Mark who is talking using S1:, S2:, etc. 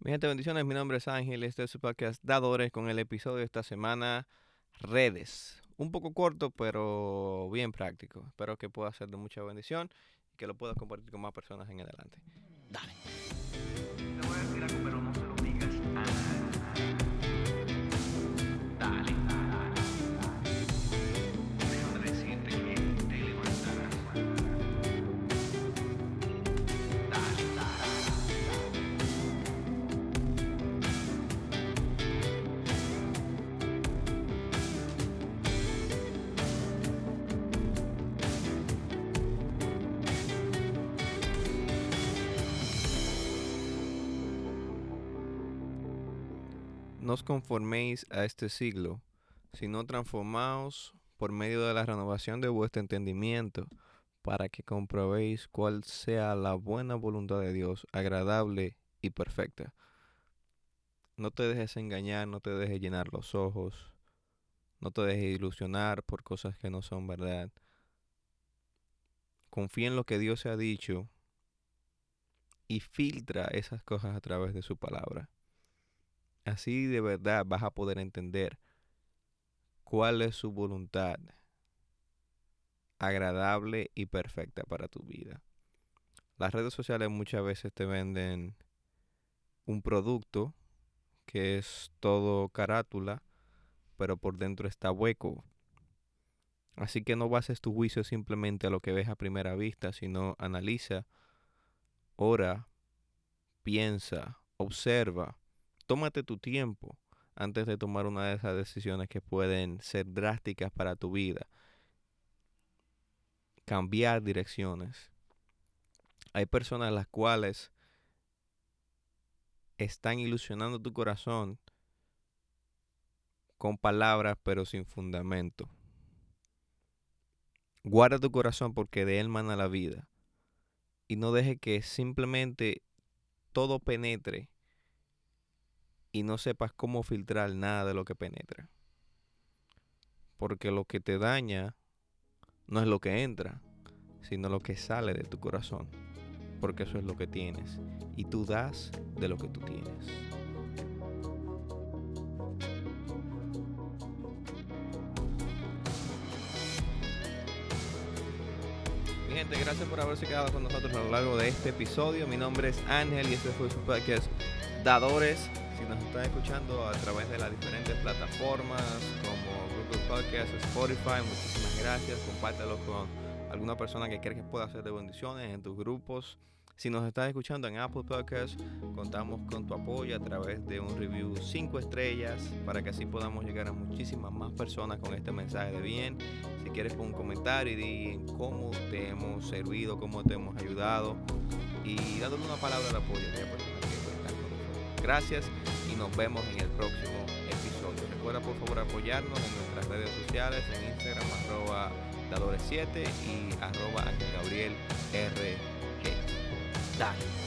S1: Mi gente, bendiciones. Mi nombre es Ángel. Este es su podcast Dadores con el episodio de esta semana, Redes. Un poco corto, pero bien práctico. Espero que pueda ser de mucha bendición y que lo pueda compartir con más personas en adelante. Dale.
S2: Te voy a decir algo, No
S1: os conforméis a este siglo, sino transformaos por medio de la renovación de vuestro entendimiento, para que comprobéis cuál sea la buena voluntad de Dios, agradable y perfecta. No te dejes engañar, no te dejes llenar los ojos, no te dejes ilusionar por cosas que no son verdad. Confía en lo que Dios ha dicho y filtra esas cosas a través de su palabra. Así de verdad vas a poder entender cuál es su voluntad agradable y perfecta para tu vida. Las redes sociales muchas veces te venden un producto que es todo carátula, pero por dentro está hueco. Así que no bases tu juicio simplemente a lo que ves a primera vista, sino analiza, ora, piensa, observa tómate tu tiempo antes de tomar una de esas decisiones que pueden ser drásticas para tu vida. Cambiar direcciones. Hay personas las cuales están ilusionando tu corazón con palabras pero sin fundamento. Guarda tu corazón porque de él mana la vida. Y no deje que simplemente todo penetre y no sepas cómo filtrar nada de lo que penetra. Porque lo que te daña no es lo que entra, sino lo que sale de tu corazón. Porque eso es lo que tienes. Y tú das de lo que tú tienes. Gracias por haberse quedado con nosotros a lo largo de este episodio. Mi nombre es Ángel y este fue su podcast Dadores si nos están escuchando a través de las diferentes plataformas como Google Podcasts, Spotify, muchísimas gracias. Compártelo con alguna persona que crees que pueda hacer de bendiciones en tus grupos. Si nos estás escuchando en Apple Podcasts, contamos con tu apoyo a través de un review 5 estrellas para que así podamos llegar a muchísimas más personas con este mensaje de bien. Si quieres pon un comentario y di cómo te hemos servido, cómo te hemos ayudado y dándole una palabra de apoyo a persona que con nosotros. Gracias y nos vemos en el próximo episodio. Recuerda por favor apoyarnos en nuestras redes sociales, en Instagram arroba dadores7 y arroba Gabriel. Dale.